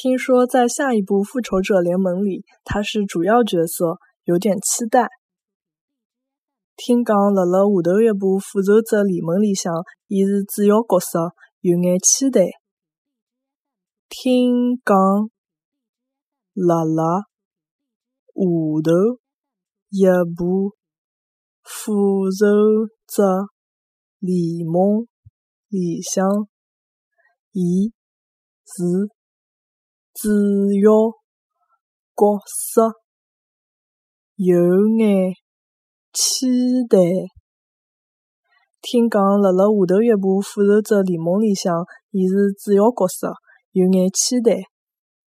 听说在下一部《复仇者联盟》里，他是主要角色，有点期待。听讲辣辣下头一部《复仇者联盟》里向，伊是主要角色，有眼期待。听讲辣辣下头一部《复仇者联盟》里向，伊是。主要角色有眼期待。听讲辣辣下头一部《复仇者联盟》里向，伊是主要角色，有眼期待。